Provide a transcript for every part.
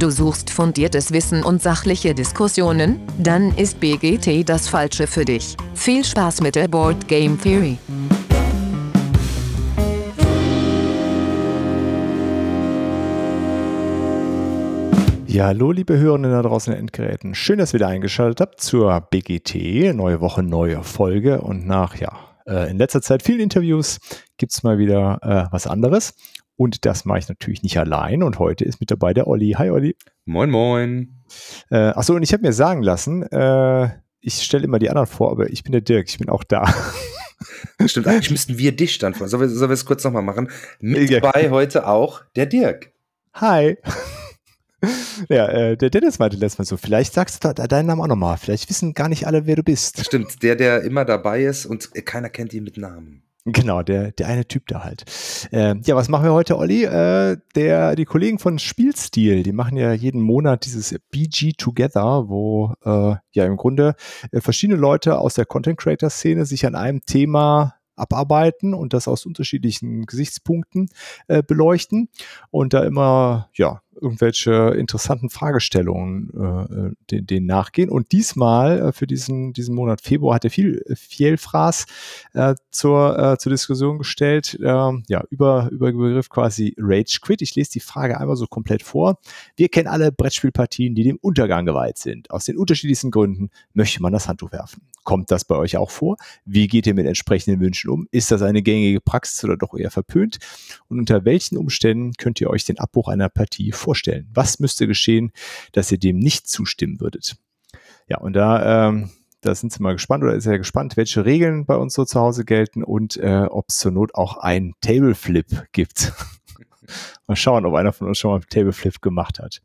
Du suchst fundiertes Wissen und sachliche Diskussionen? Dann ist BGT das Falsche für dich. Viel Spaß mit der Board Game Theory. Ja, hallo liebe Hörenden da draußen in den Endgeräten. Schön, dass ihr wieder eingeschaltet habt zur BGT. Neue Woche, neue Folge. Und nach, ja, äh, in letzter Zeit vielen Interviews gibt es mal wieder äh, was anderes. Und das mache ich natürlich nicht allein. Und heute ist mit dabei der Olli. Hi Olli. Moin, moin. Äh, achso, und ich habe mir sagen lassen, äh, ich stelle immer die anderen vor, aber ich bin der Dirk, ich bin auch da. Stimmt, eigentlich müssten wir dich dann vor. Sollen wir, sollen wir es kurz nochmal machen? Mit dabei heute auch der Dirk. Hi. Ja, äh, der Dennis meinte letztes Mal so, vielleicht sagst du deinen Namen auch nochmal. Vielleicht wissen gar nicht alle, wer du bist. Stimmt, der, der immer dabei ist und keiner kennt ihn mit Namen. Genau, der, der eine Typ da halt. Äh, ja, was machen wir heute, Olli? Äh, der, die Kollegen von Spielstil, die machen ja jeden Monat dieses BG Together, wo äh, ja im Grunde äh, verschiedene Leute aus der Content Creator Szene sich an einem Thema abarbeiten und das aus unterschiedlichen Gesichtspunkten äh, beleuchten und da immer ja irgendwelche interessanten Fragestellungen äh, äh denen, denen nachgehen. Und diesmal äh, für diesen, diesen Monat Februar hat er viel Vielfraß äh, zur, äh, zur Diskussion gestellt, äh, ja, über, über den Begriff quasi Rage Quit. Ich lese die Frage einmal so komplett vor. Wir kennen alle Brettspielpartien, die dem Untergang geweiht sind. Aus den unterschiedlichsten Gründen möchte man das Handtuch werfen. Kommt das bei euch auch vor? Wie geht ihr mit entsprechenden Wünschen um? Ist das eine gängige Praxis oder doch eher verpönt? Und unter welchen Umständen könnt ihr euch den Abbruch einer Partie vorstellen? Was müsste geschehen, dass ihr dem nicht zustimmen würdet? Ja, und da, ähm, da sind Sie mal gespannt oder ist er gespannt, welche Regeln bei uns so zu Hause gelten und äh, ob es zur Not auch ein Tableflip gibt. mal schauen, ob einer von uns schon mal einen Tableflip gemacht hat.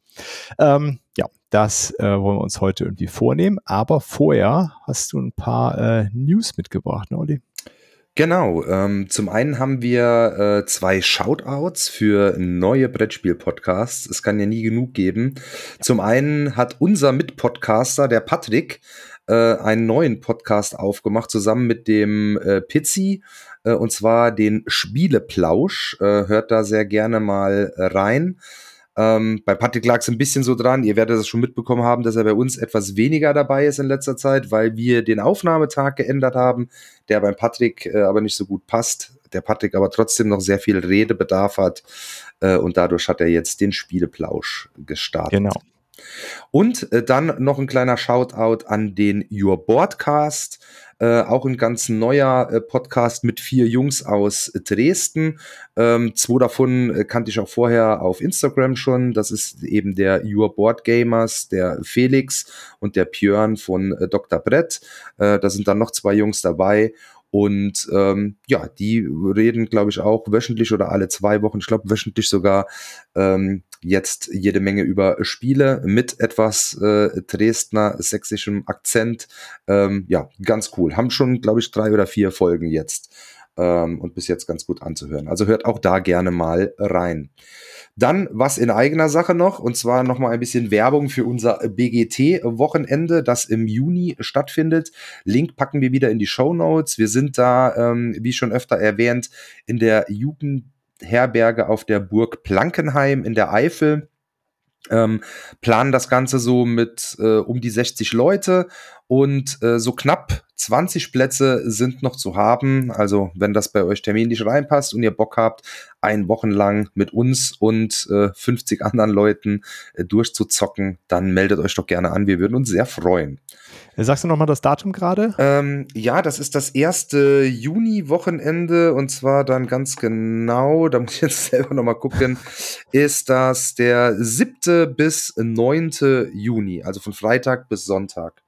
Ähm, ja, das äh, wollen wir uns heute irgendwie vornehmen. Aber vorher hast du ein paar äh, News mitgebracht, ne, Olli? Genau. Ähm, zum einen haben wir äh, zwei Shoutouts für neue Brettspiel-Podcasts. Es kann ja nie genug geben. Zum einen hat unser Mitpodcaster, der Patrick, äh, einen neuen Podcast aufgemacht, zusammen mit dem äh, Pizzi, äh, und zwar den Spieleplausch. Äh, hört da sehr gerne mal rein. Ähm, bei Patrick lag es ein bisschen so dran, ihr werdet das schon mitbekommen haben, dass er bei uns etwas weniger dabei ist in letzter Zeit, weil wir den Aufnahmetag geändert haben, der beim Patrick äh, aber nicht so gut passt. Der Patrick aber trotzdem noch sehr viel Redebedarf hat äh, und dadurch hat er jetzt den Spieleplausch gestartet. Genau. Und äh, dann noch ein kleiner Shoutout an den Your Broadcast. Äh, auch ein ganz neuer äh, Podcast mit vier Jungs aus Dresden. Ähm, zwei davon äh, kannte ich auch vorher auf Instagram schon. Das ist eben der Your Board Gamers, der Felix und der Björn von äh, Dr. Brett. Äh, da sind dann noch zwei Jungs dabei. Und ähm, ja, die reden, glaube ich, auch wöchentlich oder alle zwei Wochen, ich glaube wöchentlich sogar, ähm, jetzt jede Menge über Spiele mit etwas äh, Dresdner sächsischem Akzent. Ähm, ja, ganz cool. Haben schon, glaube ich, drei oder vier Folgen jetzt ähm, und bis jetzt ganz gut anzuhören. Also hört auch da gerne mal rein. Dann was in eigener Sache noch, und zwar nochmal ein bisschen Werbung für unser BGT-Wochenende, das im Juni stattfindet. Link packen wir wieder in die Show Notes. Wir sind da, ähm, wie schon öfter erwähnt, in der Jugendherberge auf der Burg Plankenheim in der Eifel. Ähm, planen das Ganze so mit äh, um die 60 Leute und äh, so knapp 20 Plätze sind noch zu haben. Also wenn das bei euch terminlich reinpasst und ihr Bock habt, ein Wochen lang mit uns und äh, 50 anderen Leuten äh, durchzuzocken, dann meldet euch doch gerne an. Wir würden uns sehr freuen. Äh, sagst du nochmal das Datum gerade? Ähm, ja, das ist das erste Juni-Wochenende und zwar dann ganz genau, da muss ich jetzt selber nochmal gucken, ist das der siebte bis neunte Juni, also von Freitag bis Sonntag.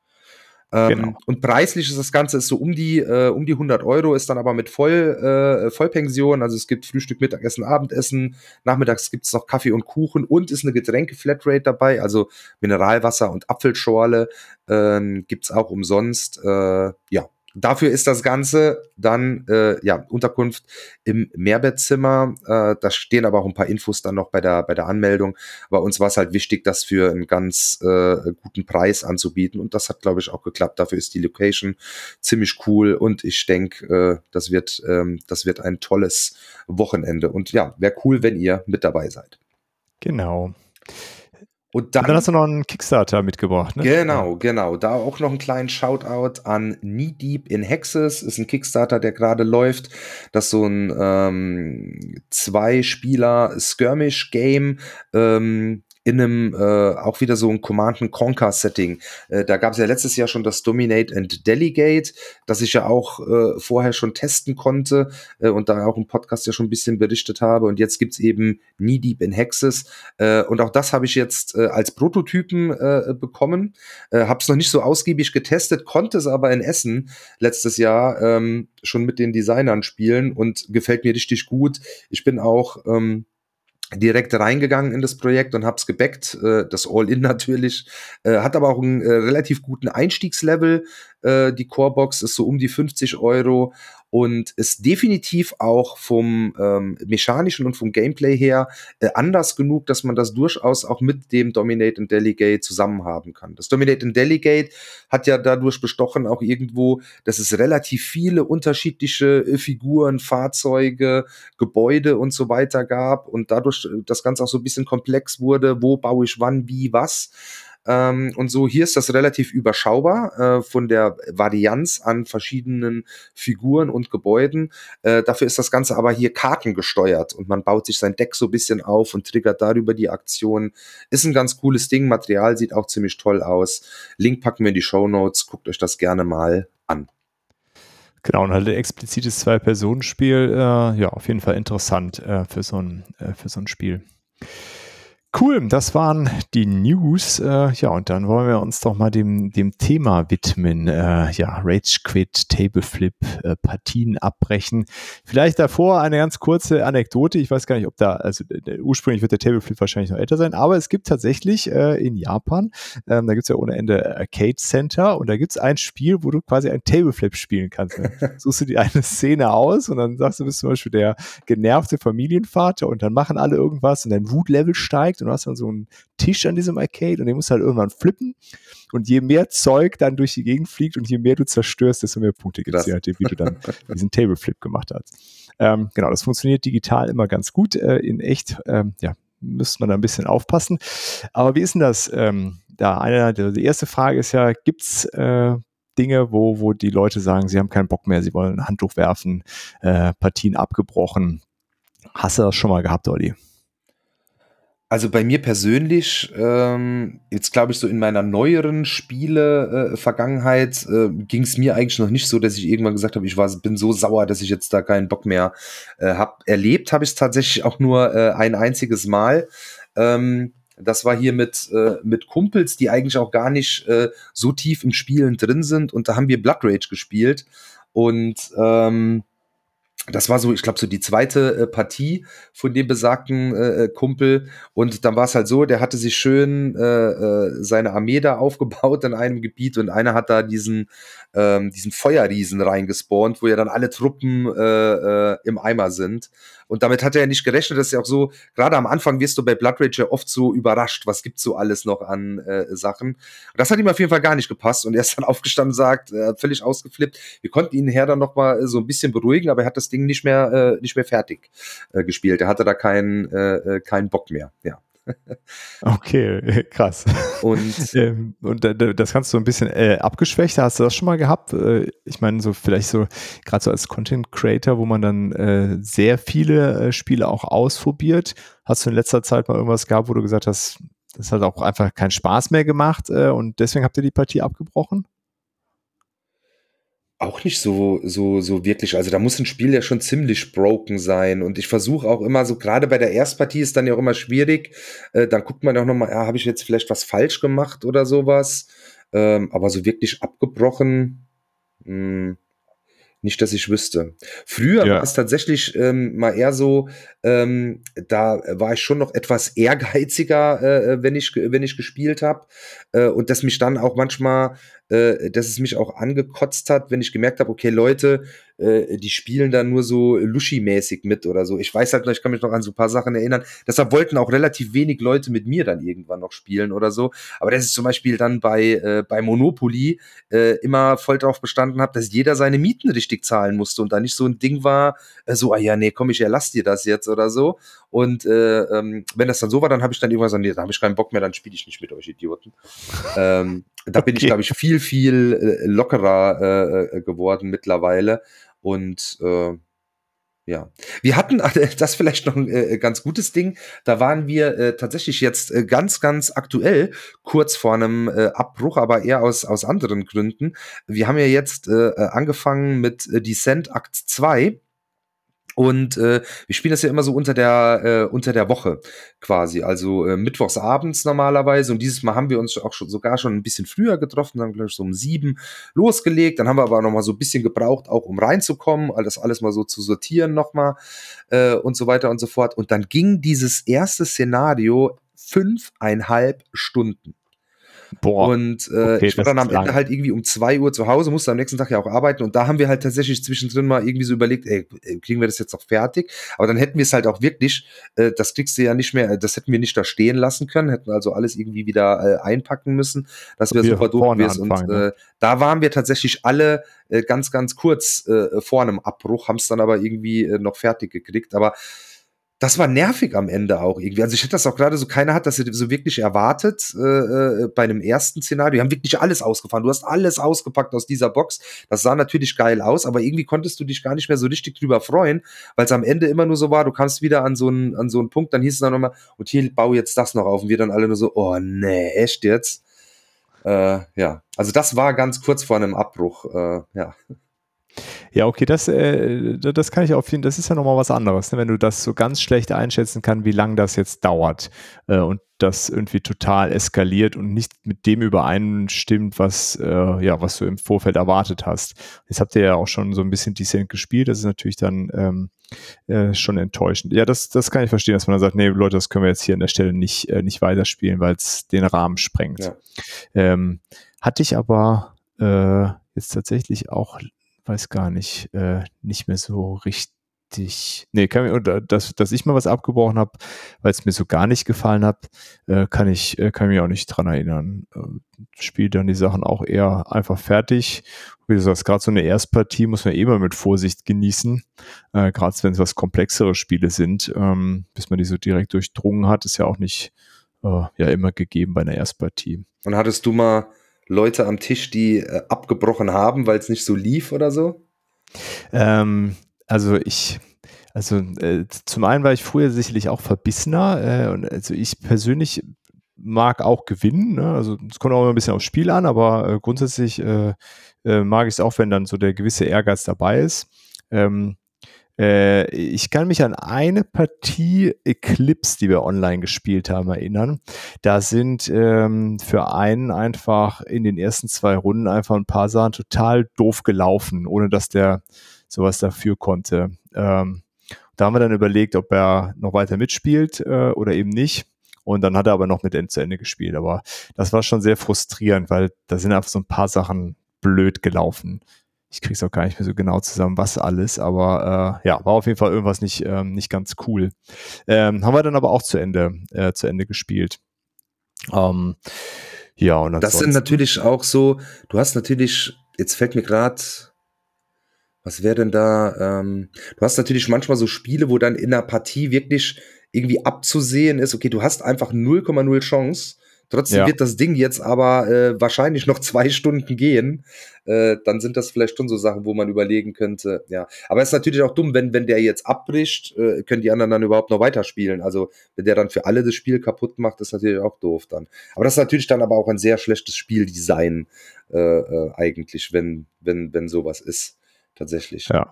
Ähm, genau. Und preislich ist das Ganze ist so um die, äh, um die 100 Euro, ist dann aber mit Voll, äh, Vollpension. Also es gibt Frühstück, Mittagessen, Abendessen. Nachmittags gibt es noch Kaffee und Kuchen und ist eine Getränke-Flatrate dabei. Also Mineralwasser und Apfelschorle ähm, gibt es auch umsonst. Äh, ja, Dafür ist das Ganze dann äh, ja Unterkunft im Mehrbettzimmer. Äh, da stehen aber auch ein paar Infos dann noch bei der bei der Anmeldung. Aber uns war es halt wichtig, das für einen ganz äh, guten Preis anzubieten und das hat glaube ich auch geklappt. Dafür ist die Location ziemlich cool und ich denke, äh, das wird ähm, das wird ein tolles Wochenende und ja, wäre cool, wenn ihr mit dabei seid. Genau. Und dann, und dann, hast du noch einen Kickstarter mitgebracht, ne? Genau, genau. Da auch noch einen kleinen Shoutout an Knee Deep in Hexes. Ist ein Kickstarter, der gerade läuft. Das ist so ein ähm, Zwei-Spieler-Skirmish-Game. Ähm, in einem äh, auch wieder so ein Command Conquer Setting. Äh, da gab es ja letztes Jahr schon das Dominate and Delegate, das ich ja auch äh, vorher schon testen konnte äh, und da auch im Podcast ja schon ein bisschen berichtet habe. Und jetzt gibt's eben Knee Deep in Hexes äh, und auch das habe ich jetzt äh, als Prototypen äh, bekommen. Äh, habe es noch nicht so ausgiebig getestet, konnte es aber in Essen letztes Jahr ähm, schon mit den Designern spielen und gefällt mir richtig gut. Ich bin auch ähm, direkt reingegangen in das Projekt und hab's gebackt. Äh, das All-In natürlich. Äh, hat aber auch einen äh, relativ guten Einstiegslevel. Äh, die Corebox ist so um die 50 Euro und ist definitiv auch vom ähm, mechanischen und vom Gameplay her äh, anders genug, dass man das durchaus auch mit dem Dominate and Delegate zusammen haben kann. Das Dominate and Delegate hat ja dadurch bestochen auch irgendwo, dass es relativ viele unterschiedliche äh, Figuren, Fahrzeuge, Gebäude und so weiter gab und dadurch äh, das Ganze auch so ein bisschen komplex wurde, wo baue ich wann, wie, was. Ähm, und so hier ist das relativ überschaubar äh, von der Varianz an verschiedenen Figuren und Gebäuden. Äh, dafür ist das Ganze aber hier kartengesteuert und man baut sich sein Deck so ein bisschen auf und triggert darüber die Aktion. Ist ein ganz cooles Ding. Material sieht auch ziemlich toll aus. Link packen wir in die Show Notes. Guckt euch das gerne mal an. Genau, und halt ein explizites Zwei-Personen-Spiel, äh, ja, auf jeden Fall interessant äh, für, so ein, äh, für so ein Spiel. Cool, das waren die News. Äh, ja, und dann wollen wir uns doch mal dem, dem Thema widmen. Äh, ja, Rage Quit, Tableflip, äh, Partien abbrechen. Vielleicht davor eine ganz kurze Anekdote. Ich weiß gar nicht, ob da, also äh, ursprünglich wird der Tableflip wahrscheinlich noch älter sein, aber es gibt tatsächlich äh, in Japan, ähm, da gibt's ja ohne Ende Arcade Center und da gibt's ein Spiel, wo du quasi ein Tableflip spielen kannst. Ne? Suchst du dir eine Szene aus und dann sagst du, bist zum Beispiel der genervte Familienvater und dann machen alle irgendwas und dein Wutlevel steigt und du hast dann so einen Tisch an diesem Arcade und den musst du halt irgendwann flippen. Und je mehr Zeug dann durch die Gegend fliegt und je mehr du zerstörst, desto mehr Punkte gibt es, je nachdem, wie du dann diesen Tableflip gemacht hast. Ähm, genau, das funktioniert digital immer ganz gut. Äh, in echt, ähm, ja, müsste man da ein bisschen aufpassen. Aber wie ist denn das? Ähm, da eine, die erste Frage ist ja, gibt's äh, Dinge, wo, wo die Leute sagen, sie haben keinen Bock mehr, sie wollen ein Handtuch werfen, äh, Partien abgebrochen. Hast du das schon mal gehabt, Olli? Also bei mir persönlich, ähm, jetzt glaube ich so in meiner neueren Spiele-Vergangenheit, äh, äh, ging es mir eigentlich noch nicht so, dass ich irgendwann gesagt habe, ich war, bin so sauer, dass ich jetzt da keinen Bock mehr äh, habe. Erlebt habe ich es tatsächlich auch nur äh, ein einziges Mal. Ähm, das war hier mit, äh, mit Kumpels, die eigentlich auch gar nicht äh, so tief im Spielen drin sind. Und da haben wir Blood Rage gespielt. Und ähm, das war so, ich glaube, so die zweite äh, Partie von dem besagten äh, äh Kumpel. Und dann war es halt so, der hatte sich schön äh, äh, seine Armee da aufgebaut in einem Gebiet und einer hat da diesen, ähm, diesen Feuerriesen reingespawnt, wo ja dann alle Truppen äh, im Eimer sind. Und damit hat er ja nicht gerechnet. Das ist ja auch so, gerade am Anfang wirst du bei Blood Rage ja oft so überrascht, was gibt's so alles noch an äh, Sachen. Und das hat ihm auf jeden Fall gar nicht gepasst. Und er ist dann aufgestanden sagt, äh, völlig ausgeflippt. Wir konnten ihn her dann nochmal äh, so ein bisschen beruhigen, aber er hat das Ding nicht mehr, äh, nicht mehr fertig äh, gespielt. Er hatte da keinen, äh, äh keinen Bock mehr. Ja. Okay, krass. Und, ähm, und das kannst du ein bisschen äh, abgeschwächt. Hast du das schon mal gehabt? Äh, ich meine, so vielleicht so, gerade so als Content Creator, wo man dann äh, sehr viele äh, Spiele auch ausprobiert. Hast du in letzter Zeit mal irgendwas gehabt, wo du gesagt hast, das hat auch einfach keinen Spaß mehr gemacht äh, und deswegen habt ihr die Partie abgebrochen? Auch nicht so, so, so wirklich. Also da muss ein Spiel ja schon ziemlich broken sein. Und ich versuche auch immer so, gerade bei der Erstpartie ist dann ja auch immer schwierig. Äh, dann guckt man auch nochmal, ja, habe ich jetzt vielleicht was falsch gemacht oder sowas. Ähm, aber so wirklich abgebrochen, mh, hm, nicht, dass ich wüsste. Früher ja. war es tatsächlich ähm, mal eher so, ähm, da war ich schon noch etwas ehrgeiziger, äh, wenn ich wenn ich gespielt habe äh, und dass mich dann auch manchmal äh, dass es mich auch angekotzt hat, wenn ich gemerkt habe, okay, Leute, äh, die spielen da nur so Luschi-mäßig mit oder so. Ich weiß halt noch, ich kann mich noch an so ein paar Sachen erinnern. Deshalb wollten auch relativ wenig Leute mit mir dann irgendwann noch spielen oder so. Aber das ist zum Beispiel dann bei, äh, bei Monopoly äh, immer voll darauf bestanden habe, dass jeder seine Mieten richtig zahlen musste und da nicht so ein Ding war, äh, so, ah ja, nee, komm, ich erlass dir das jetzt oder so. Und äh, ähm, wenn das dann so war, dann habe ich dann irgendwann gesagt, nee, da habe ich keinen Bock mehr, dann spiele ich nicht mit euch Idioten. ähm, da bin ich, glaube ich, viel, viel äh, lockerer äh, äh geworden mittlerweile. Und äh, ja, wir hatten, das vielleicht noch ein äh, ganz gutes Ding, da waren wir äh, tatsächlich jetzt äh, ganz, ganz aktuell kurz vor einem äh, Abbruch, aber eher aus, aus anderen Gründen. Wir haben ja jetzt äh, äh angefangen mit äh, Descent Akt 2 und äh, wir spielen das ja immer so unter der, äh, unter der Woche quasi, also äh, mittwochs abends normalerweise. Und dieses Mal haben wir uns auch schon, sogar schon ein bisschen früher getroffen, dann glaube ich so um sieben losgelegt. Dann haben wir aber noch mal so ein bisschen gebraucht, auch um reinzukommen, das alles mal so zu sortieren nochmal äh, und so weiter und so fort. Und dann ging dieses erste Szenario fünfeinhalb Stunden. Boah. Und äh, okay, ich war dann am Ende halt irgendwie um zwei Uhr zu Hause, musste am nächsten Tag ja auch arbeiten und da haben wir halt tatsächlich zwischendrin mal irgendwie so überlegt, ey, kriegen wir das jetzt noch fertig? Aber dann hätten wir es halt auch wirklich, äh, das kriegst du ja nicht mehr, das hätten wir nicht da stehen lassen können, hätten also alles irgendwie wieder äh, einpacken müssen, dass wir super doof wirst. Und ne? äh, da waren wir tatsächlich alle äh, ganz, ganz kurz äh, vor einem Abbruch, haben es dann aber irgendwie äh, noch fertig gekriegt. Aber das war nervig am Ende auch irgendwie. Also ich hätte das auch gerade so, keiner hat das so wirklich erwartet äh, äh, bei einem ersten Szenario. Die haben wirklich alles ausgefahren. Du hast alles ausgepackt aus dieser Box. Das sah natürlich geil aus, aber irgendwie konntest du dich gar nicht mehr so richtig drüber freuen, weil es am Ende immer nur so war, du kamst wieder an so einen, an so einen Punkt, dann hieß es dann nochmal, und hier bau jetzt das noch auf. Und wir dann alle nur so, oh nee, echt jetzt? Äh, ja, also das war ganz kurz vor einem Abbruch, äh, ja. Ja, okay, das, äh, das kann ich jeden Fall, das ist ja nochmal was anderes, ne? wenn du das so ganz schlecht einschätzen kannst, wie lange das jetzt dauert äh, und das irgendwie total eskaliert und nicht mit dem übereinstimmt, was, äh, ja, was du im Vorfeld erwartet hast. Jetzt habt ihr ja auch schon so ein bisschen Decent gespielt, das ist natürlich dann ähm, äh, schon enttäuschend. Ja, das, das kann ich verstehen, dass man dann sagt, nee, Leute, das können wir jetzt hier an der Stelle nicht, äh, nicht weiterspielen, weil es den Rahmen sprengt. Ja. Ähm, hatte ich aber äh, jetzt tatsächlich auch weiß gar nicht, äh, nicht mehr so richtig. Nee, kann mir, dass, dass ich mal was abgebrochen habe, weil es mir so gar nicht gefallen hat, äh, kann ich, äh, kann mich auch nicht dran erinnern. Äh, Spiele dann die Sachen auch eher einfach fertig. Wie du sagst, gerade so eine Erstpartie muss man eh mal mit Vorsicht genießen. Äh, gerade wenn es was komplexere Spiele sind, ähm, bis man die so direkt durchdrungen hat, ist ja auch nicht äh, ja immer gegeben bei einer Erstpartie. Und hattest du mal Leute am Tisch, die äh, abgebrochen haben, weil es nicht so lief oder so? Ähm, also ich, also äh, zum einen war ich früher sicherlich auch verbissener äh, und also ich persönlich mag auch gewinnen. Ne? Also es kommt auch immer ein bisschen aufs Spiel an, aber äh, grundsätzlich äh, äh, mag ich es auch, wenn dann so der gewisse Ehrgeiz dabei ist. Ähm, äh, ich kann mich an eine Partie Eclipse, die wir online gespielt haben, erinnern. Da sind ähm, für einen einfach in den ersten zwei Runden einfach ein paar Sachen total doof gelaufen, ohne dass der sowas dafür konnte. Ähm, da haben wir dann überlegt, ob er noch weiter mitspielt äh, oder eben nicht. Und dann hat er aber noch mit End zu Ende gespielt. Aber das war schon sehr frustrierend, weil da sind einfach so ein paar Sachen blöd gelaufen ich krieg's auch gar nicht mehr so genau zusammen, was alles, aber äh, ja, war auf jeden Fall irgendwas nicht, ähm, nicht ganz cool. Ähm, haben wir dann aber auch zu Ende, äh, zu Ende gespielt. Ähm, ja, und Das sind natürlich auch so, du hast natürlich, jetzt fällt mir gerade, was wäre denn da, ähm, du hast natürlich manchmal so Spiele, wo dann in einer Partie wirklich irgendwie abzusehen ist, okay, du hast einfach 0,0 Chance Trotzdem ja. wird das Ding jetzt aber äh, wahrscheinlich noch zwei Stunden gehen. Äh, dann sind das vielleicht schon so Sachen, wo man überlegen könnte, ja. Aber es ist natürlich auch dumm, wenn, wenn der jetzt abbricht, äh, können die anderen dann überhaupt noch weiterspielen. Also, wenn der dann für alle das Spiel kaputt macht, ist natürlich auch doof dann. Aber das ist natürlich dann aber auch ein sehr schlechtes Spieldesign, äh, äh, eigentlich, wenn, wenn, wenn sowas ist. Tatsächlich. Ja.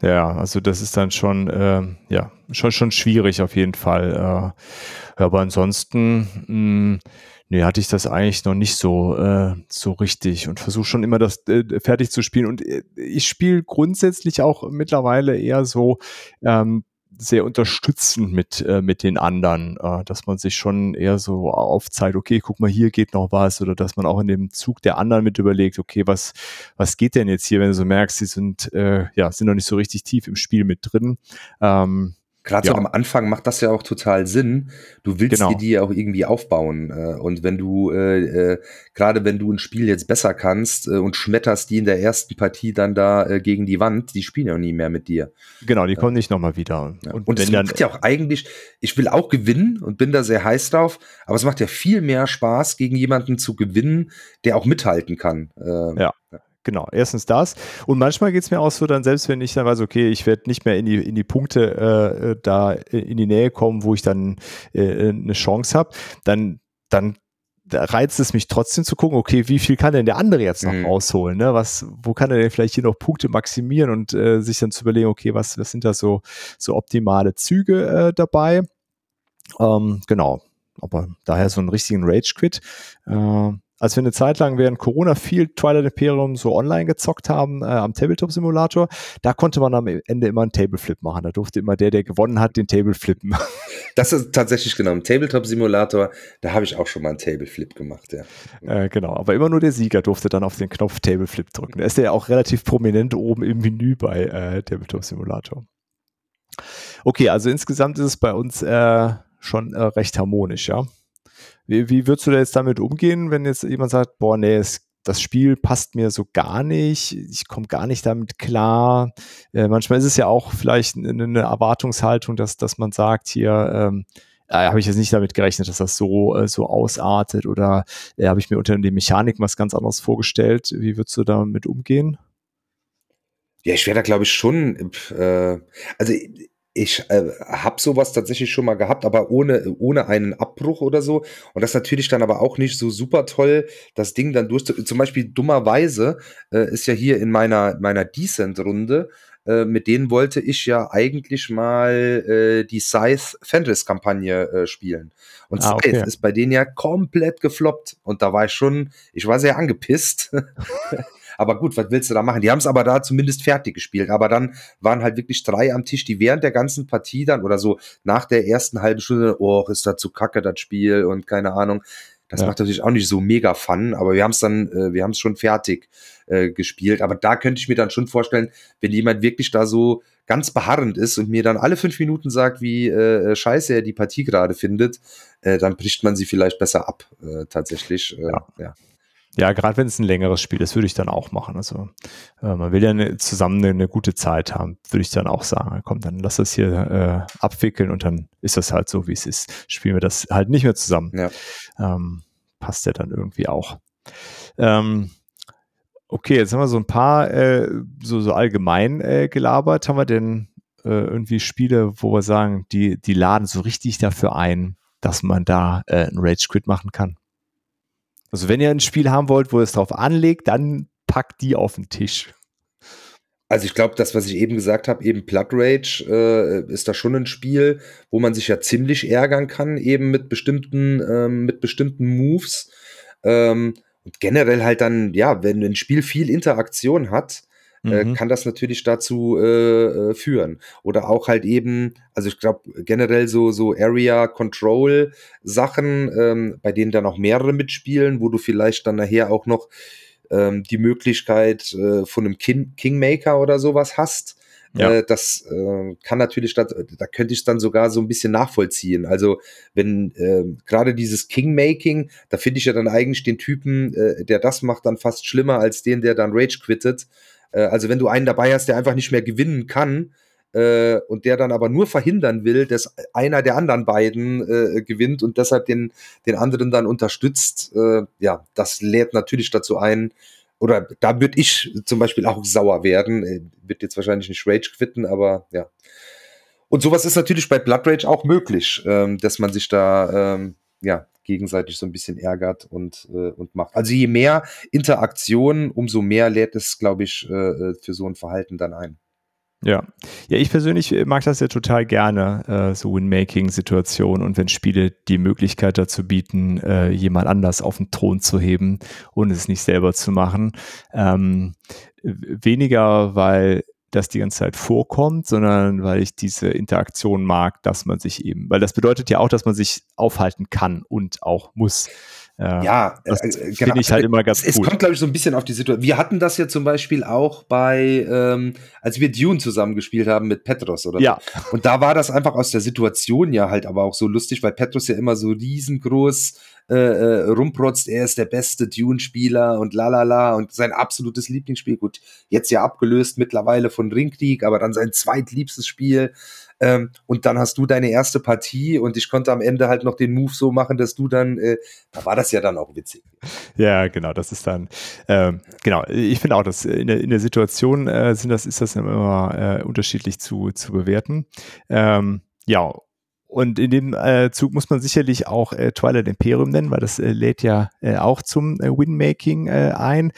Ja, also das ist dann schon, äh, ja, schon, schon schwierig auf jeden Fall. Äh, aber ansonsten, mh, hm, nee, hatte ich das eigentlich noch nicht so, äh, so richtig und versuche schon immer das äh, fertig zu spielen. Und äh, ich spiele grundsätzlich auch mittlerweile eher so, ähm, sehr unterstützend mit, äh, mit den anderen, äh, dass man sich schon eher so aufzeigt, okay, guck mal, hier geht noch was, oder dass man auch in dem Zug der anderen mit überlegt, okay, was, was geht denn jetzt hier, wenn du so merkst, sie sind, äh, ja, sind noch nicht so richtig tief im Spiel mit drin. Ähm, Gerade Ja. so am Anfang macht das ja auch total Sinn. Du willst Genau. dir die ja auch irgendwie aufbauen. Äh, und wenn du, äh, äh, gerade wenn du ein Spiel jetzt besser kannst äh, und schmetterst die in der ersten Partie dann da äh, gegen die Wand, die spielen ja auch nie mehr mit dir. genau, die kommen nicht nochmal wieder. Ja. Und, Und, es macht ja auch eigentlich, ich will auch gewinnen und bin da sehr heiß drauf, aber es macht ja viel mehr Spaß, gegen jemanden zu gewinnen, der auch mithalten kann. Äh, Ja. Genau, erstens das. Und manchmal geht es mir auch so, dann selbst wenn ich dann weiß, okay, ich werde nicht mehr in die, in die Punkte äh, äh, da äh, in die Nähe kommen, wo ich dann äh, eine Chance habe, dann, dann da reizt es mich trotzdem zu gucken, okay, wie viel kann denn der andere jetzt noch Mhm. rausholen? Ne? Was, wo kann er denn vielleicht hier noch Punkte maximieren und äh, sich dann zu überlegen, okay, was, was sind da so, so optimale Züge äh, dabei? Ähm, genau. Aber daher so einen richtigen Rage-Quit. Äh, als wir eine Zeit lang während Corona viel Twilight Imperium so online gezockt haben äh, am Tabletop-Simulator, da konnte man am Ende immer einen Tableflip machen. Da durfte immer der, der gewonnen hat, den Table flippen. Das ist tatsächlich genau ein Tabletop-Simulator. Da habe ich auch schon mal einen Tableflip gemacht, ja. äh, genau, aber immer nur der Sieger durfte dann auf den Knopf Tableflip drücken. Da ist der ja auch relativ prominent oben im Menü bei äh, Tabletop-Simulator. Okay, also insgesamt ist es bei uns äh, schon äh, recht harmonisch, ja. Wie, wie würdest du da jetzt damit umgehen, wenn jetzt jemand sagt, boah, nee, es, das Spiel passt mir so gar nicht, ich komme gar nicht damit klar. Äh, manchmal ist es ja auch vielleicht eine, Erwartungshaltung, dass, dass man sagt, hier, ähm, äh, habe ich jetzt nicht damit gerechnet, dass das so, äh, so ausartet oder äh, habe ich mir unter den Mechaniken was ganz anderes vorgestellt. Wie würdest du damit umgehen? Ja, ich wäre da, glaube ich, schon, äh, also ich äh, habe sowas tatsächlich schon mal gehabt, aber ohne, ohne einen Abbruch oder so. Und das natürlich dann aber auch nicht so super toll, das Ding dann durch. Zum Beispiel dummerweise äh, ist ja hier in meiner, meiner Decent-Runde, äh, mit denen wollte ich ja eigentlich mal äh, die Scythe Fenris-Kampagne äh, spielen. Und Ah, Scythe okay. ist bei denen ja komplett gefloppt. Und da war ich schon, ich war sehr angepisst. Aber gut, was willst du da machen? Die haben es aber da zumindest fertig gespielt. Aber dann waren halt wirklich drei am Tisch, die während der ganzen Partie dann oder so nach der ersten halben Stunde, oh, ist da zu kacke, das Spiel und keine Ahnung. Das Ja. macht natürlich auch nicht so mega Fun, aber wir haben es dann, äh, wir haben es schon fertig äh, gespielt. Aber da könnte ich mir dann schon vorstellen, wenn jemand wirklich da so ganz beharrend ist und mir dann alle fünf Minuten sagt, wie äh, scheiße er die Partie gerade findet, äh, dann bricht man sie vielleicht besser ab, äh, tatsächlich. Äh, Ja. ja. Ja, gerade wenn es ein längeres Spiel ist, würde ich dann auch machen. Also äh, man will ja eine, zusammen eine, eine gute Zeit haben, würde ich dann auch sagen. Komm, dann lass das hier äh, abwickeln und dann ist das halt so, wie es ist. Spielen wir das halt nicht mehr zusammen. Ja. Ähm, passt ja dann irgendwie auch. Ähm, okay, jetzt haben wir so ein paar äh, so, so allgemein äh, gelabert. Haben wir denn äh, irgendwie Spiele, wo wir sagen, die, die laden so richtig dafür ein, dass man da äh, einen Rage Quit machen kann? Also wenn ihr ein Spiel haben wollt, wo es drauf anlegt, dann packt die auf den Tisch. Also ich glaube, das, was ich eben gesagt habe, eben Blood Rage, äh, ist da schon ein Spiel, wo man sich ja ziemlich ärgern kann, eben mit bestimmten, ähm, mit bestimmten Moves. Ähm, und generell halt dann, ja, wenn ein Spiel viel Interaktion hat, Mhm. kann das natürlich dazu äh, äh, führen. Oder auch halt eben, also ich glaube generell so, so Area Control Sachen, ähm, bei denen dann auch mehrere mitspielen, wo du vielleicht dann nachher auch noch ähm, die Möglichkeit äh, von einem King Kingmaker oder sowas hast. Ja. Äh, das äh, kann natürlich, da, da könnte ich es dann sogar so ein bisschen nachvollziehen. Also wenn äh, gerade dieses Kingmaking, da finde ich ja dann eigentlich den Typen, äh, der das macht, dann fast schlimmer als den, der dann Rage quittet. Äh, also wenn du einen dabei hast, der einfach nicht mehr gewinnen kann, äh, und der dann aber nur verhindern will, dass einer der anderen beiden äh, gewinnt und deshalb den, den anderen dann unterstützt, äh, ja, das lädt natürlich dazu ein, oder da würde ich zum Beispiel auch sauer werden, äh, wird jetzt wahrscheinlich nicht Rage quitten, aber ja. Und sowas ist natürlich bei Blood Rage auch möglich, ähm, dass man sich da ähm, ja gegenseitig so ein bisschen ärgert und, äh, und macht. Also je mehr Interaktion, umso mehr lädt es, glaube ich, äh, für so ein Verhalten dann ein. Ja. Ja, ich persönlich mag das ja total gerne, äh, so Win-Making-Situationen und wenn Spiele die Möglichkeit dazu bieten, äh, jemand anders auf den Thron zu heben und es nicht selber zu machen. Ähm, weniger, weil das die ganze Zeit vorkommt, sondern weil ich diese Interaktion mag, dass man sich eben, weil das bedeutet ja auch, dass man sich aufhalten kann und auch muss. Äh, ja, das äh, genau. ich halt immer ganz es, gut. Es kommt, glaube ich, so ein bisschen auf die Situation. Wir hatten das ja zum Beispiel auch bei, ähm, als wir Dune zusammen gespielt haben mit Petros oder ja. so. Und da war das einfach aus der Situation ja halt aber auch so lustig, weil Petros ja immer so riesengroß äh, äh, rumprotzt, er ist der beste Dune-Spieler und la la la und sein absolutes Lieblingsspiel. Gut, jetzt ja abgelöst mittlerweile von Ringkrieg, aber dann sein zweitliebstes Spiel. Ähm, und dann hast du deine erste Partie und ich konnte am Ende halt noch den Move so machen, dass du dann, äh, da war das ja dann auch witzig. Ja, genau, das ist dann, ähm, genau, ich finde auch, dass in der, in der Situation äh, sind das, ist das immer äh, unterschiedlich zu, zu bewerten. Ähm, ja, und in dem äh, Zug muss man sicherlich auch äh, Twilight Imperium nennen, weil das äh, lädt ja äh, auch zum äh, Winmaking äh, ein.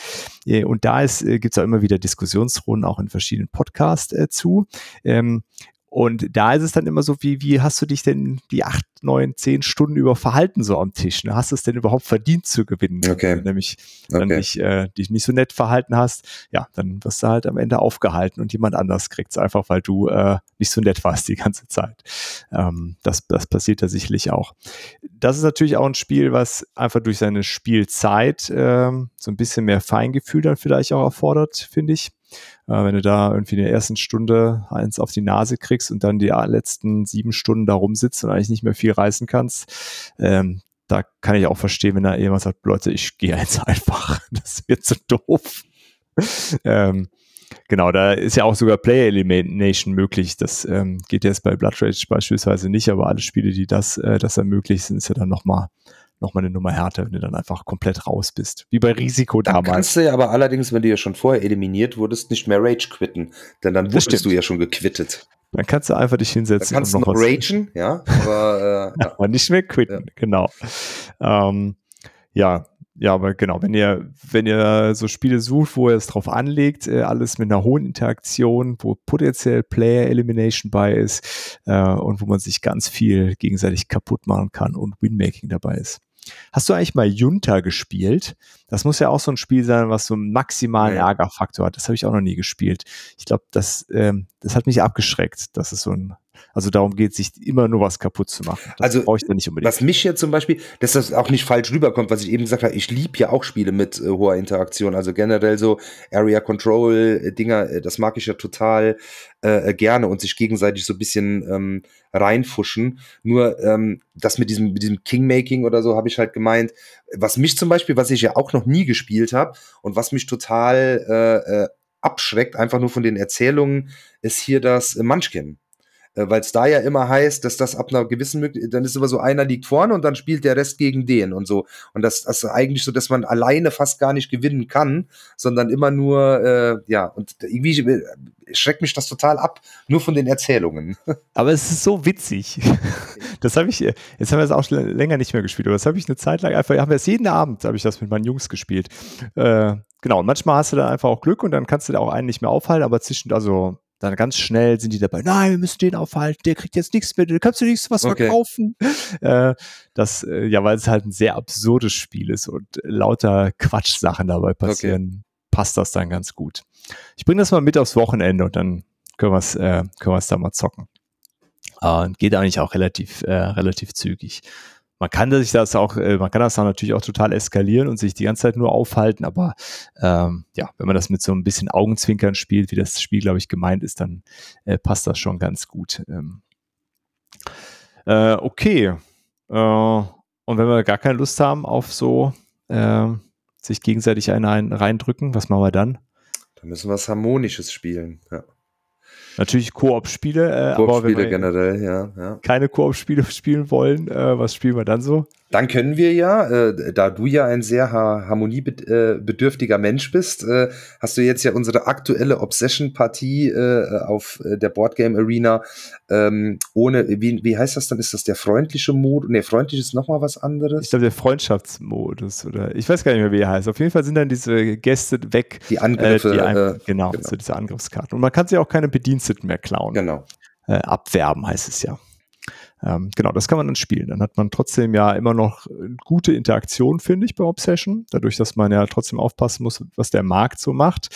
Und da gibt es auch immer wieder Diskussionsrunden, auch in verschiedenen Podcasts zu. Ähm, und da ist es dann immer so, wie, wie hast du dich denn die acht, neun, zehn Stunden über verhalten so am Tisch? Ne? Hast du es denn überhaupt verdient zu gewinnen? Okay. Wenn du nämlich okay. dich, äh, dich nicht so nett verhalten hast, ja, dann wirst du halt am Ende aufgehalten und jemand anders kriegt es einfach, weil du äh, nicht so nett warst die ganze Zeit. Ähm, das, das passiert da sicherlich auch. Das ist natürlich auch ein Spiel, was einfach durch seine Spielzeit ähm, so ein bisschen mehr Feingefühl dann vielleicht auch erfordert, finde ich. Äh, wenn du da irgendwie in der ersten Stunde eins auf die Nase kriegst und dann die letzten sieben Stunden da rumsitzt und eigentlich nicht mehr viel reißen kannst, ähm, da kann ich auch verstehen, wenn da jemand sagt, Leute, ich gehe jetzt einfach. Das wird zu so doof. ähm, genau, da ist ja auch sogar Player Elimination möglich. Das ähm, geht jetzt bei Blood Rage beispielsweise nicht, aber alle Spiele, die das, äh, das ermöglichen, ist ja dann nochmal nochmal eine Nummer härter, wenn du dann einfach komplett raus bist. Wie bei Risiko dann damals. Kannst du ja aber allerdings, wenn du ja schon vorher eliminiert wurdest, nicht mehr Rage quitten. Denn dann wurdest du ja schon gequittet. Dann kannst du einfach dich hinsetzen. Dann kannst und noch du noch ragen, ja, aber, äh, ja. aber nicht mehr quitten, ja. genau. Ähm, ja, ja, aber genau, wenn ihr, wenn ihr so Spiele sucht, wo ihr es drauf anlegt, äh, alles mit einer hohen Interaktion, wo potenziell Player Elimination bei ist äh, und wo man sich ganz viel gegenseitig kaputt machen kann und Winmaking dabei ist. Hast du eigentlich mal Junta gespielt? Das muss ja auch so ein Spiel sein, was so einen maximalen ja. Ärgerfaktor hat. Das habe ich auch noch nie gespielt. Ich glaube, das, ähm, das hat mich abgeschreckt. Das ist so ein also darum geht es sich immer nur was kaputt zu machen. Das also brauche ich da nicht unbedingt. Was mich jetzt zum Beispiel, dass das auch nicht falsch rüberkommt, was ich eben gesagt habe, ich liebe ja auch Spiele mit äh, hoher Interaktion. Also generell so Area Control äh, Dinger, äh, das mag ich ja total äh, gerne und sich gegenseitig so ein bisschen ähm, reinfuschen. Nur ähm, das mit diesem, mit diesem Kingmaking oder so habe ich halt gemeint, was mich zum Beispiel, was ich ja auch noch nie gespielt habe und was mich total äh, äh, abschreckt, einfach nur von den Erzählungen, ist hier das Munchkin. Äh, weil es da ja immer heißt, dass das ab einer gewissen Möglichkeit, dann ist immer so einer liegt vorne und dann spielt der Rest gegen den und so. Und das, das ist eigentlich so, dass man alleine fast gar nicht gewinnen kann, sondern immer nur, äh, ja, und irgendwie äh, schreckt mich das total ab, nur von den Erzählungen. Aber es ist so witzig. Das habe ich, jetzt haben wir es auch schon länger nicht mehr gespielt, aber das habe ich eine Zeit lang einfach, haben wir es jeden Abend, habe ich das mit meinen Jungs gespielt. Äh, genau, und manchmal hast du dann einfach auch Glück und dann kannst du da auch einen nicht mehr aufhalten, aber zwischen, also dann ganz schnell sind die dabei, nein, wir müssen den aufhalten, der kriegt jetzt nichts mehr, du kannst du nichts was okay. verkaufen. Äh, das, äh, ja, weil es halt ein sehr absurdes Spiel ist und lauter Quatschsachen dabei passieren, okay. passt das dann ganz gut. Ich bringe das mal mit aufs Wochenende und dann können wir es äh, können wir es da mal zocken. Äh, geht eigentlich auch relativ, äh, relativ zügig man kann sich das auch, äh, man kann das dann natürlich auch total eskalieren und sich die ganze Zeit nur aufhalten, aber ähm, ja, wenn man das mit so ein bisschen Augenzwinkern spielt, wie das Spiel, glaube ich, gemeint ist, dann äh, passt das schon ganz gut. Ähm, äh, okay. Äh, und wenn wir gar keine Lust haben auf so äh, sich gegenseitig einen reindrücken, was machen wir dann? Dann müssen wir was Harmonisches spielen, ja. Natürlich Koop-Spiele, äh, Koop aber wenn wir generell, ja, ja. keine Koop-Spiele spielen wollen, äh, was spielen wir dann so? Dann können wir ja, äh, da du ja ein sehr harmoniebedürftiger Mensch bist, äh, hast du jetzt ja unsere aktuelle Obsession-Partie äh, auf äh, der Boardgame Arena ähm, ohne, wie, wie heißt das dann? Ist das der freundliche Modus? Ne, freundlich ist nochmal was anderes. Ich glaube, der Freundschaftsmodus oder ich weiß gar nicht mehr, wie er heißt. Auf jeden Fall sind dann diese Gäste weg. Die Angriffe. Äh, die einem, genau, genau. So diese Angriffskarten. Und man kann sich auch keine Bediensteten mehr klauen. Genau. Äh, abwerben heißt es ja. Ähm, genau, das kann man dann spielen. Dann hat man trotzdem ja immer noch gute Interaktion, finde ich, bei Obsession. Dadurch, dass man ja trotzdem aufpassen muss, was der Markt so macht.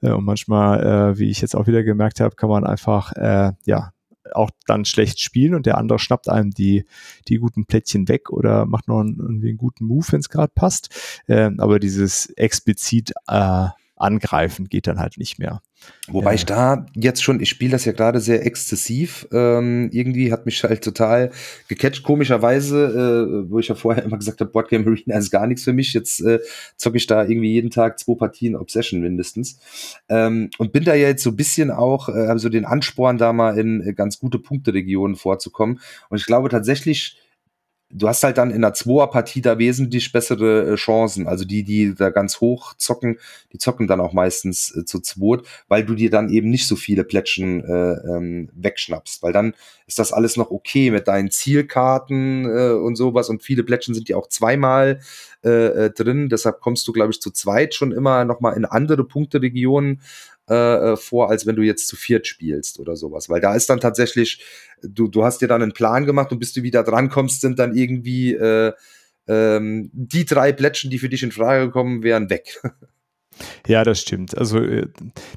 Äh, und manchmal, äh, wie ich jetzt auch wieder gemerkt habe, kann man einfach, äh, ja, auch dann schlecht spielen und der andere schnappt einem die, die guten Plättchen weg oder macht noch einen, irgendwie einen guten Move, wenn es gerade passt. Ähm, aber dieses explizit äh, angreifen geht dann halt nicht mehr. Wobei ja. ich da jetzt schon, ich spiele das ja gerade sehr exzessiv. Ähm, irgendwie hat mich halt total gecatcht. Komischerweise, äh, wo ich ja vorher immer gesagt habe, Boardgame Arena ist gar nichts für mich. Jetzt äh, zocke ich da irgendwie jeden Tag zwei Partien Obsession mindestens. Ähm, und bin da ja jetzt so ein bisschen auch, äh, habe so den Ansporn, da mal in äh, ganz gute Punkteregionen vorzukommen. Und ich glaube tatsächlich, du hast halt dann in der Zweier-Partie da wesentlich bessere äh, Chancen. Also die, die da ganz hoch zocken, die zocken dann auch meistens äh, zu zweit, weil du dir dann eben nicht so viele Plätschen äh, ähm, wegschnappst. Weil dann ist das alles noch okay mit deinen Zielkarten äh, und sowas. Und viele Plätschen sind ja auch zweimal äh, äh drin. Deshalb kommst du, glaube ich, zu zweit schon immer noch mal in andere Punkteregionen äh, äh, vor, als wenn du jetzt zu viert spielst oder sowas. Weil da ist dann tatsächlich, du, du hast dir dann einen Plan gemacht und bis du wieder drankommst, sind dann irgendwie äh, ähm, die drei Plätschen, die für dich in Frage kommen, wären weg. Ja, das stimmt. Also äh,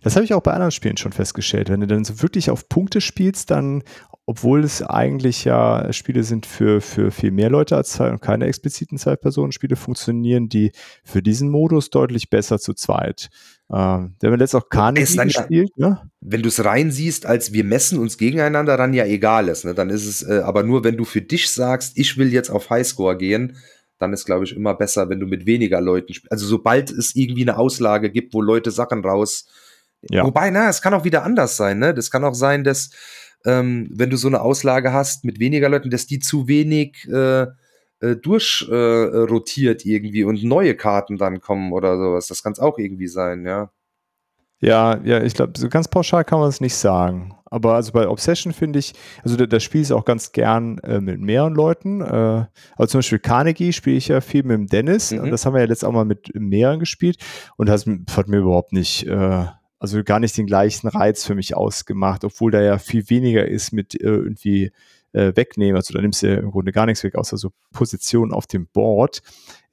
das habe ich auch bei anderen Spielen schon festgestellt. Wenn du dann so wirklich auf Punkte spielst, dann, obwohl es eigentlich ja Spiele sind für, für viel mehr Leute als zwei und keine expliziten Zwei-Personen-Spiele, funktionieren die für diesen Modus deutlich besser zu zweit. Ähm, der hat jetzt auch Carnegie gespielt, ne? Wenn du es rein siehst, als wir messen uns gegeneinander, dann ja egal ist. Ne? Dann ist es, äh, aber nur wenn du für dich sagst, ich will jetzt auf Highscore gehen, dann ist, glaube ich, immer besser, wenn du mit weniger Leuten spielst. Also sobald es irgendwie eine Auslage gibt, wo Leute Sachen raus. Ja. Wobei, na, es kann auch wieder anders sein, ne? Das kann auch sein, dass ähm, wenn du so eine Auslage hast mit weniger Leuten, dass die zu wenig äh, äh, durchrotiert äh, irgendwie und neue Karten dann kommen oder sowas. Das kann es auch irgendwie sein, ja. Ja, ja, ich glaube, so ganz pauschal kann man es nicht sagen. Aber also bei Obsession finde ich, also das Spiel ist auch ganz gern äh, mit mehreren Leuten. Äh, also zum Beispiel Carnegie spiele ich ja viel mit dem Dennis. Mhm. Und das haben wir ja letztes auch mal mit mehreren gespielt. Und das hat mir überhaupt nicht, äh, also gar nicht den gleichen Reiz für mich ausgemacht, obwohl da ja viel weniger ist mit äh, irgendwie äh, wegnehmen. Also da nimmst du ja im Grunde gar nichts weg, außer so Positionen auf dem Board.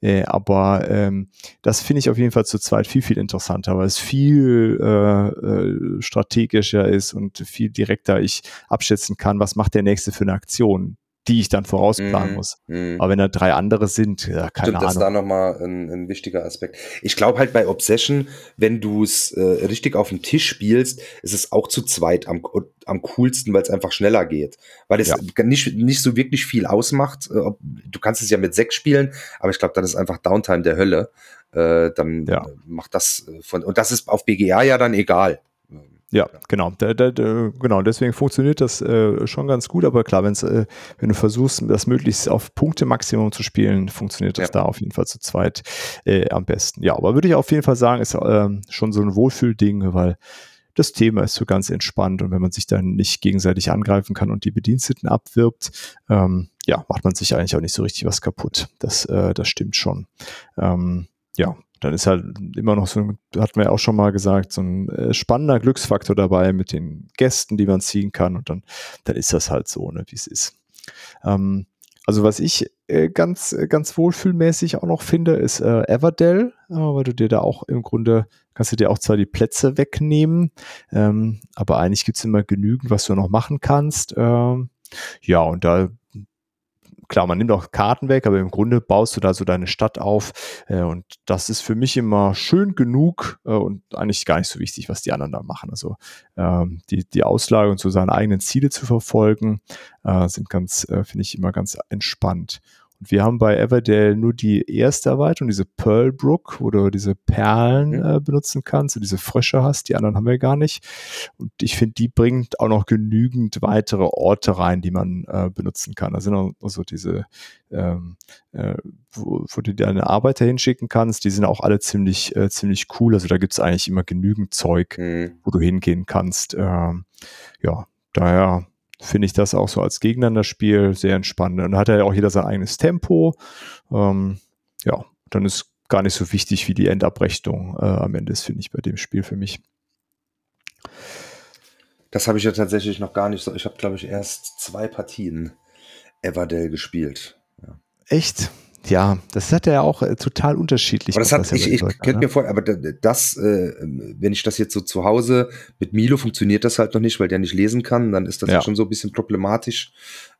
Äh, aber ähm, das finde ich auf jeden Fall zu zweit viel, viel interessanter, weil es viel äh, äh, strategischer ist und viel direkter ich abschätzen kann, was macht der nächste für eine Aktion die ich dann vorausplanen mm, muss. Mm. Aber wenn da drei andere sind, ja, keine Stimmt, Ahnung. Das ist da nochmal ein, ein wichtiger Aspekt. Ich glaube halt bei Obsession, wenn du es äh, richtig auf dem Tisch spielst, ist es auch zu zweit am, am coolsten, weil es einfach schneller geht. Weil es ja. nicht, nicht so wirklich viel ausmacht. Äh, du kannst es ja mit sechs spielen, aber ich glaube, das ist einfach Downtime der Hölle. Äh, dann ja. macht das äh, von, und das ist auf BGA ja dann egal. Ja, genau. Da, da, da, genau. Deswegen funktioniert das äh, schon ganz gut. Aber klar, wenn's, äh, wenn du versuchst, das möglichst auf Punkte Maximum zu spielen, funktioniert das ja. da auf jeden Fall zu zweit äh, am besten. Ja, aber würde ich auf jeden Fall sagen, ist ähm, schon so ein Wohlfühlding, weil das Thema ist so ganz entspannt und wenn man sich dann nicht gegenseitig angreifen kann und die Bediensteten abwirbt, ähm, ja, macht man sich eigentlich auch nicht so richtig was kaputt. Das, äh, das stimmt schon. Ähm, ja, dann ist halt immer noch so, hatten wir ja auch schon mal gesagt, so ein äh, spannender Glücksfaktor dabei mit den Gästen, die man ziehen kann und dann, dann ist das halt so, ne, wie es ist. Ähm, also was ich äh, ganz, ganz wohlfühlmäßig auch noch finde, ist äh, Everdell, äh, weil du dir da auch im Grunde, kannst du dir auch zwar die Plätze wegnehmen, ähm, aber eigentlich gibt's immer genügend, was du noch machen kannst. Ähm, ja, und da klar, man nimmt auch Karten weg, aber im Grunde baust du da so deine Stadt auf. Äh, und das ist für mich immer schön genug äh, und eigentlich gar nicht so wichtig, was die anderen da machen. Also ähm, die, die Auslage und so seine eigenen Ziele zu verfolgen, äh, sind ganz, äh, finde ich, immer ganz entspannt. Und wir haben bei Everdale nur die erste Erweiterung, diese Pearl Brook, wo du diese Perlen mhm. äh, benutzen kannst und diese Frösche hast. Die anderen haben wir gar nicht. Und ich finde, die bringt auch noch genügend weitere Orte rein, die man äh, benutzen kann. Da sind auch so diese, ähm, äh, wo, wo, du deine Arbeiter hinschicken kannst. Die sind auch alle ziemlich, äh, ziemlich cool. Also da gibt es eigentlich immer genügend Zeug, mhm. wo du hingehen kannst. Ähm, ja, daher finde ich das auch so als Gegeneinander-Spiel sehr entspannend. Und dann hat ja auch jeder sein eigenes Tempo. Ähm, ja, dann ist gar nicht so wichtig, wie die Endabrechnung äh, am Ende ist, finde ich, bei dem Spiel für mich. Das habe ich ja tatsächlich noch gar nicht so. Ich habe, glaube ich, erst zwei Partien Everdell gespielt. Ja. Echt? Ja, das hat er ja auch äh, total unterschiedlich. Aber das hat, ich, ich könnte ne? mir vor, aber das, äh, wenn ich das jetzt so zu Hause mit Milo funktioniert das halt noch nicht, weil der nicht lesen kann, dann ist das ja, ja schon so ein bisschen problematisch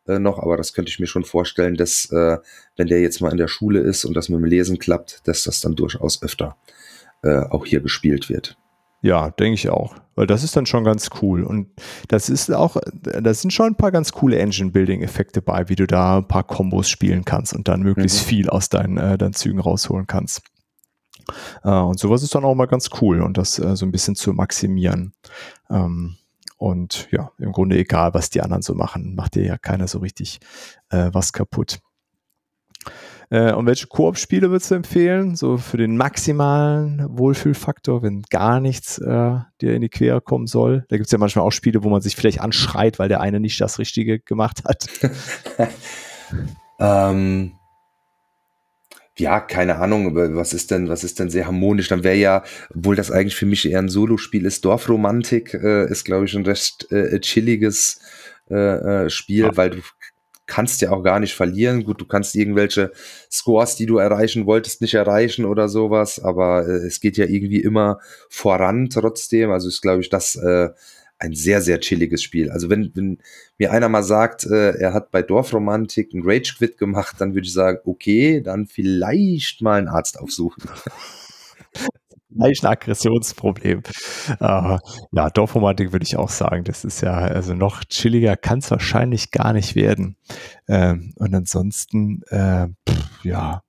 äh, noch, aber das könnte ich mir schon vorstellen, dass äh, wenn der jetzt mal in der Schule ist und das mit dem Lesen klappt, dass das dann durchaus öfter äh, auch hier gespielt wird. Ja, denke ich auch. Weil das ist dann schon ganz cool. Und das ist auch, da sind schon ein paar ganz coole Engine-Building-Effekte bei, wie du da ein paar Kombos spielen kannst und dann möglichst mhm. viel aus deinen, äh, deinen Zügen rausholen kannst. Äh, und sowas ist dann auch mal ganz cool und das äh, so ein bisschen zu maximieren. Ähm, und ja, im Grunde egal, was die anderen so machen, macht dir ja keiner so richtig äh, was kaputt. Äh, und welche Koop-Spiele würdest du empfehlen? So für den maximalen Wohlfühlfaktor, wenn gar nichts äh, dir in die Quere kommen soll. Da gibt es ja manchmal auch Spiele, wo man sich vielleicht anschreit, weil der eine nicht das Richtige gemacht hat. ähm, ja, keine Ahnung, was ist denn, was ist denn sehr harmonisch? Dann wäre ja, obwohl das eigentlich für mich eher ein Solospiel ist, Dorfromantik äh, ist, glaube ich, ein recht äh, chilliges äh, äh Spiel, ja. weil du kannst ja auch gar nicht verlieren. Gut, du kannst irgendwelche Scores, die du erreichen wolltest, nicht erreichen oder sowas, aber äh, es geht ja irgendwie immer voran trotzdem. Also ist, glaube ich, das äh, ein sehr, sehr chilliges Spiel. Also wenn, wenn mir einer mal sagt, äh, er hat bei Dorfromantik einen Rage Quit gemacht, dann würde ich sagen, okay, dann vielleicht mal einen Arzt aufsuchen. Vielleicht ein Aggressionsproblem. Äh, ja, Dorfromantik würde ich auch sagen. Das ist ja, also noch chilliger kann es wahrscheinlich gar nicht werden. Ähm, und ansonsten, äh, pff, ja,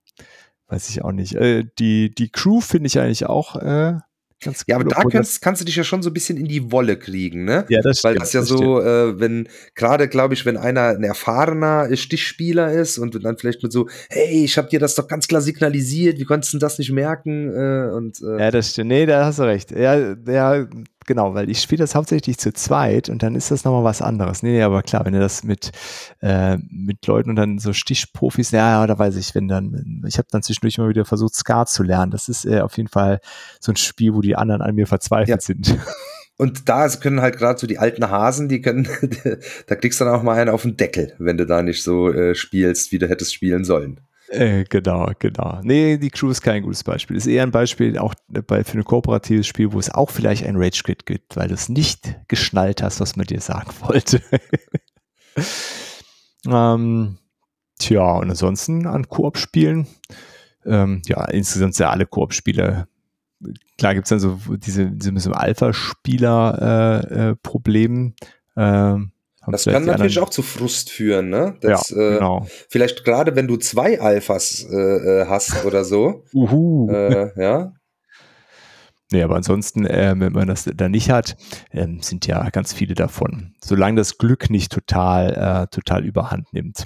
weiß ich auch nicht. Äh, die, die Crew finde ich eigentlich auch äh, Ganz ja, aber da kannst, kannst du dich ja schon so ein bisschen in die Wolle kriegen, ne? Ja, das stimmt. Weil das ja das so, äh, wenn, gerade glaube ich, wenn einer ein erfahrener Stichspieler ist und dann vielleicht mit so, hey, ich habe dir das doch ganz klar signalisiert, wie konntest du das nicht merken? Äh, und, äh, ja, das stimmt. Nee, da hast du recht. Ja, ja genau, weil ich spiele das hauptsächlich zu zweit und dann ist das nochmal was anderes. Nee, nee, aber klar, wenn du das mit, äh, mit Leuten und dann so Stichprofis, ja, ja, da weiß ich, wenn dann, ich habe dann zwischendurch mal wieder versucht, Skat zu lernen. Das ist äh, auf jeden Fall so ein Spiel, wo die anderen an mir verzweifelt ja. sind. Und da können halt gerade so die alten Hasen, die können, da kriegst du dann auch mal einen auf den Deckel, wenn du da nicht so äh, spielst, wie du hättest spielen sollen. Äh, genau, genau. Nee, die Crew ist kein gutes Beispiel. Ist eher ein Beispiel auch bei, für ein kooperatives Spiel, wo es auch vielleicht ein Rage Quit gibt, weil du es nicht geschnallt hast, was man dir sagen wollte. ähm, tja, und ansonsten an Koop-Spielen, ähm, ja, insgesamt sind ja alle Koop-Spiele klar gibt es dann so diese, diese Alpha-Spieler-Problem. Äh, äh, ähm, das kann natürlich auch zu Frust führen, ne? Das, ja, genau. Äh, vielleicht gerade wenn du zwei Alphas äh, äh hast oder so. Uhu. Äh, ja. Nee, aber ansonsten, äh, wenn man das da nicht hat, äh, sind ja ganz viele davon. Solange das Glück nicht total, total überhand nimmt.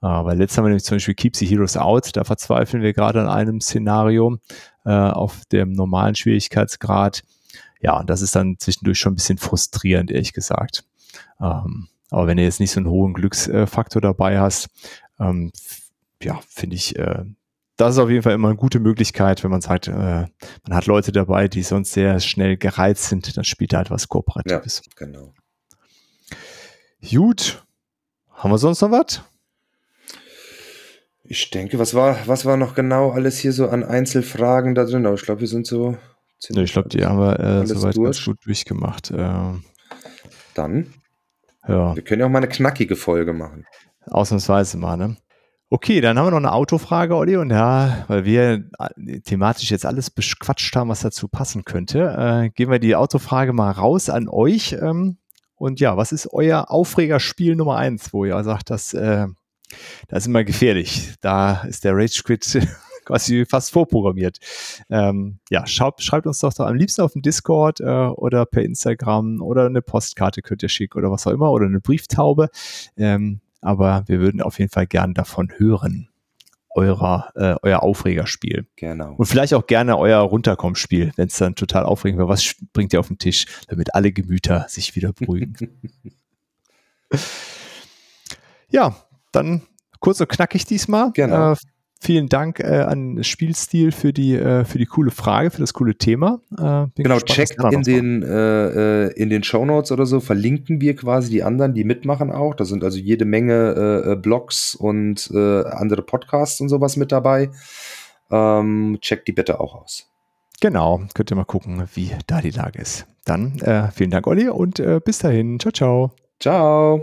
Weil letztes haben wir nämlich zum Beispiel Keep the Heroes Out, da verzweifeln wir gerade an einem Szenario auf dem normalen Schwierigkeitsgrad. Ja, und das ist dann zwischendurch schon ein bisschen frustrierend, ehrlich gesagt. Ähm, aber wenn du jetzt nicht so einen hohen Glücksfaktor dabei hast, ähm, ja, finde ich, äh, das ist auf jeden Fall immer eine gute Möglichkeit, wenn man sagt, äh, man hat Leute dabei, die sonst sehr schnell gereizt sind, dann spielt er halt was Kooperatives. Ja, genau. Gut. Haben wir sonst noch was? Ich denke, was war, was war noch genau alles hier so an Einzelfragen da drin? Aber ich glaube, wir sind so. Nee, ich glaube, die haben wir äh, soweit durch. ganz gut durchgemacht. Äh, Dann ja. Wir können ja auch mal eine knackige Folge machen. Ausnahmsweise mal, ne? Okay, dann haben wir noch eine Autofrage, Olli. Und ja, weil wir äh, thematisch jetzt alles bequatscht haben, was dazu passen könnte, äh, gehen wir die Autofrage mal raus an euch. Ähm, und ja, was ist euer Aufregerspiel Nummer eins, wo ihr sagt, dass äh, das ist immer gefährlich. Da ist der Rage Quit quasi fast vorprogrammiert. Ähm, ja, schaut, schreibt uns doch, doch am liebsten auf dem Discord äh, oder per Instagram oder eine Postkarte könnt ihr schicken oder was auch immer oder eine Brieftaube. Ähm, aber wir würden auf jeden Fall gern davon hören. Eurer, äh, euer Aufregerspiel. Genau. Und vielleicht auch gerne euer Runterkommspiel, wenn es dann total aufregend wird. Was bringt ihr auf den Tisch, damit alle Gemüter sich wieder beruhigen? ja, dann kurz und knackig diesmal. Genau. Äh, vielen Dank äh, an Spielstil für die, äh, für die coole Frage, für das coole Thema. Äh, genau, gespannt, checkt in den, äh, äh, in den Shownotes oder so, verlinken wir quasi die anderen, die mitmachen auch. Da sind also jede Menge äh, Blogs und andere Podcasts und sowas mit dabei. Ähm, checkt die bitte auch aus. Genau, könnt ihr mal gucken, wie da die Lage ist. Dann vielen Dank, Olli, und bis dahin. Ciao, ciao. Ciao.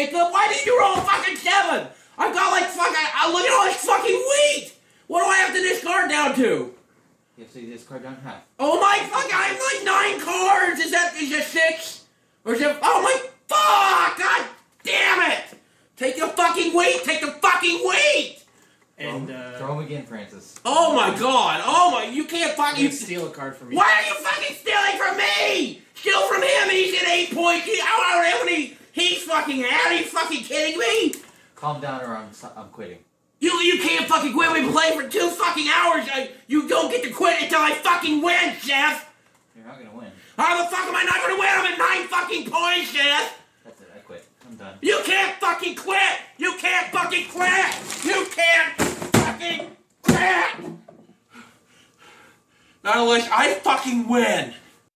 Jacob! Why did you roll a fucking seven? I've got like fucking, I look at all this fucking wheat! What do I have to discard down to? You have to discard down half. Oh my fuck, I have like nine cards! Is that, is it six? Or is it, oh my fuck! God damn it! Take the fucking wheat! Take the fucking wheat! And uh, throw him again, Francis. Oh my god! Oh my! You can't fucking you steal a card from me. Why are you fucking stealing from me? Steal from him. He's at eight points. He, how how many? He's fucking out. Are you fucking kidding me? Calm down, or I'm I'm quitting. You you can't fucking quit. We played for two fucking hours. I, you don't get to quit until I fucking win, Jeff. You're not gonna win. How the fuck am I not gonna win? I'm at nine fucking points, Jeff. That's it. I quit. I'm done. You can't fucking quit. You can't fucking quit. You can't fucking quit! Not unless I fucking win!